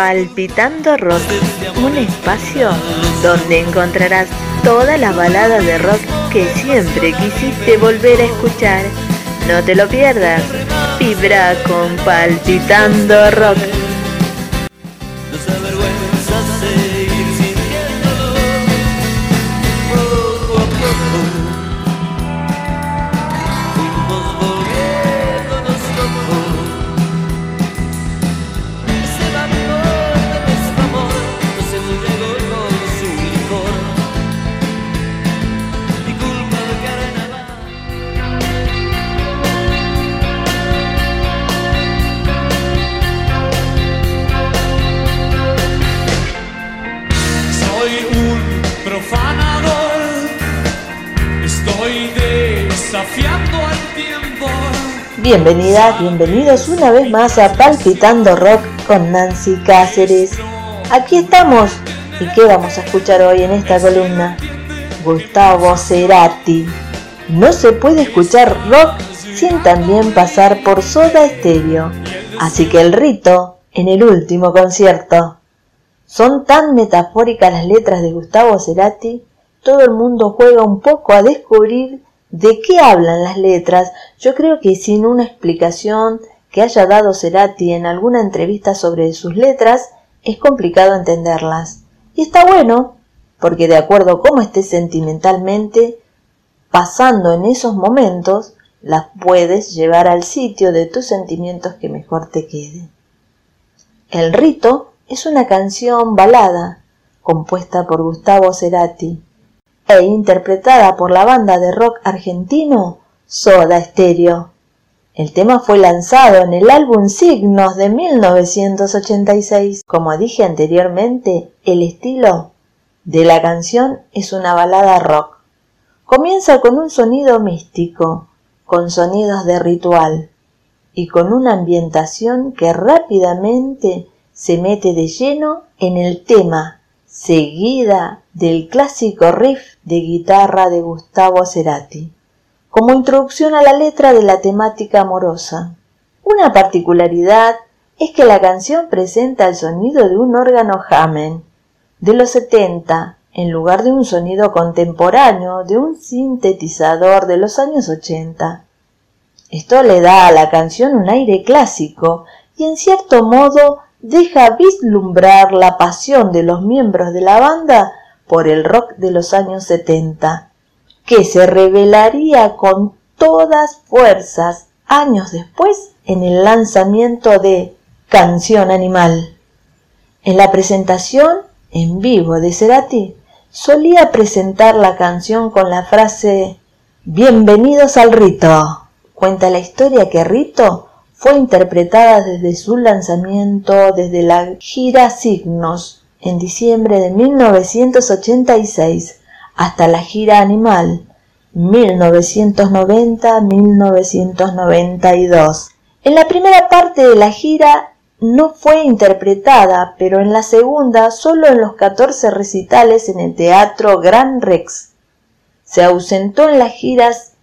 Palpitando Rock, un espacio donde encontrarás todas las baladas de rock que siempre quisiste volver a escuchar. No te lo pierdas, vibra con Palpitando Rock. Bienvenidas, bienvenidos una vez más a Palpitando Rock con Nancy Cáceres. Aquí estamos. ¿Y qué vamos a escuchar hoy en esta columna? Gustavo Cerati. No se puede escuchar rock sin también pasar por Soda Stereo. Así que el rito en el último concierto. Son tan metafóricas las letras de Gustavo Cerati, todo el mundo juega un poco a descubrir ¿De qué hablan las letras? Yo creo que sin una explicación que haya dado Cerati en alguna entrevista sobre sus letras, es complicado entenderlas. Y está bueno, porque de acuerdo a cómo estés sentimentalmente, pasando en esos momentos, las puedes llevar al sitio de tus sentimientos que mejor te queden. El rito es una canción balada compuesta por Gustavo Cerati e interpretada por la banda de rock argentino Soda Stereo. El tema fue lanzado en el álbum Signos de 1986. Como dije anteriormente, el estilo de la canción es una balada rock. Comienza con un sonido místico, con sonidos de ritual y con una ambientación que rápidamente se mete de lleno en el tema seguida del clásico riff de guitarra de Gustavo Cerati, como introducción a la letra de la temática amorosa. Una particularidad es que la canción presenta el sonido de un órgano Hammond de los 70 en lugar de un sonido contemporáneo de un sintetizador de los años 80. Esto le da a la canción un aire clásico y en cierto modo deja vislumbrar la pasión de los miembros de la banda por el rock de los años 70, que se revelaría con todas fuerzas años después en el lanzamiento de Canción Animal. En la presentación en vivo de Cerati, solía presentar la canción con la frase Bienvenidos al rito. Cuenta la historia que Rito fue interpretada desde su lanzamiento desde la gira Signos en diciembre de 1986 hasta la gira Animal 1990-1992. En la primera parte de la gira no fue interpretada, pero en la segunda solo en los 14 recitales en el Teatro Gran Rex. Se ausentó en las giras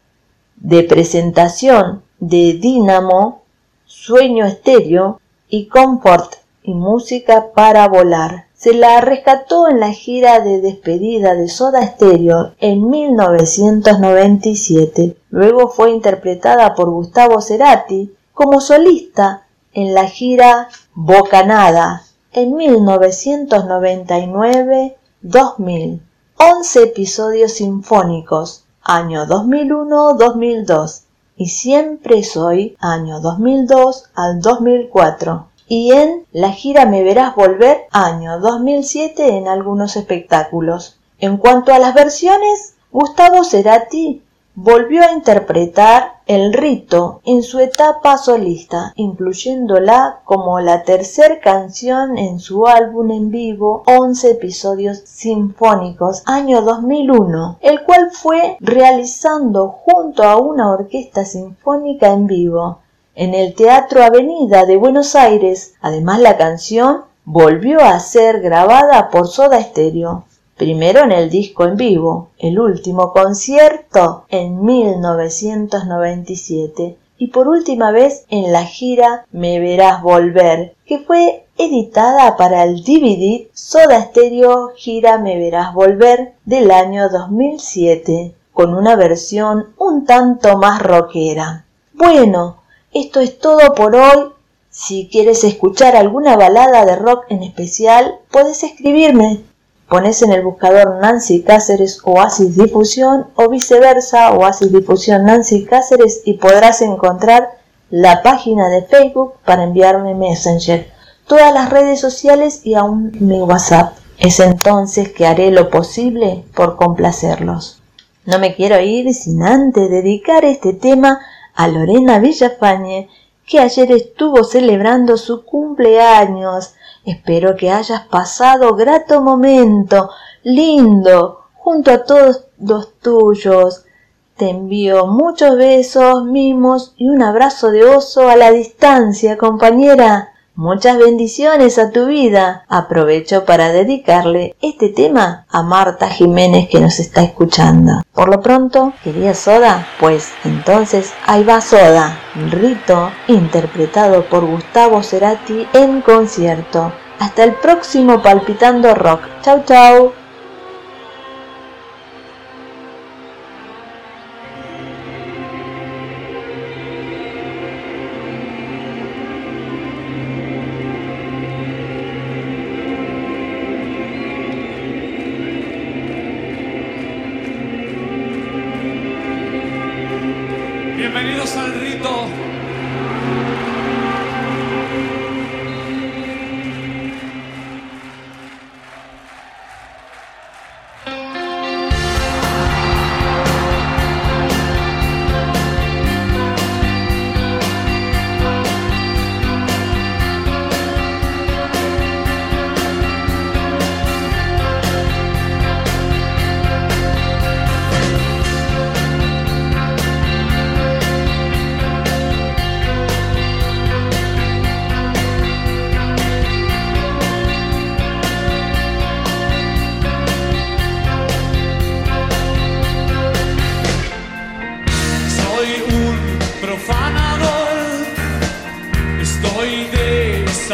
de presentación de Dynamo Sueño Estéreo y Comfort y Música para Volar. Se la rescató en la gira de despedida de Soda Stereo en 1997. Luego fue interpretada por Gustavo Cerati como solista en la gira Bocanada en 1999-2000. 11 episodios sinfónicos, año 2001-2002 y Siempre Soy, año 2002 al 2004. Y en La gira Me Verás Volver, año 2007 en algunos espectáculos. En cuanto a las versiones, Gustavo Cerati volvió a interpretar el rito en su etapa solista, incluyéndola como la tercer canción en su álbum en vivo 11 episodios sinfónicos año 2001, el cual fue realizando junto a una orquesta sinfónica en vivo en el Teatro Avenida de Buenos Aires. Además la canción volvió a ser grabada por Soda Stereo primero en el disco en vivo, el último concierto en 1997 y por última vez en la gira Me Verás Volver, que fue editada para el DVD Soda Stereo Gira Me Verás Volver del año 2007, con una versión un tanto más rockera. Bueno, esto es todo por hoy. Si quieres escuchar alguna balada de rock en especial, puedes escribirme. Pones en el buscador Nancy Cáceres Oasis Difusión o viceversa Oasis Difusión Nancy Cáceres y podrás encontrar la página de Facebook para enviarme Messenger, todas las redes sociales y aún mi WhatsApp. Es entonces que haré lo posible por complacerlos. No me quiero ir sin antes dedicar este tema a Lorena Villafañe, que ayer estuvo celebrando su cumpleaños. Espero que hayas pasado grato momento, lindo, junto a todos los tuyos. Te envío muchos besos, mimos y un abrazo de oso a la distancia, compañera. Muchas bendiciones a tu vida. Aprovecho para dedicarle este tema a Marta Jiménez que nos está escuchando. Por lo pronto, ¿quería soda? Pues entonces ahí va soda. Rito, interpretado por Gustavo Cerati en concierto. Hasta el próximo Palpitando Rock. Chau chau. Bienvenidos al rito.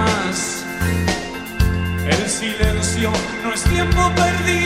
más cerca.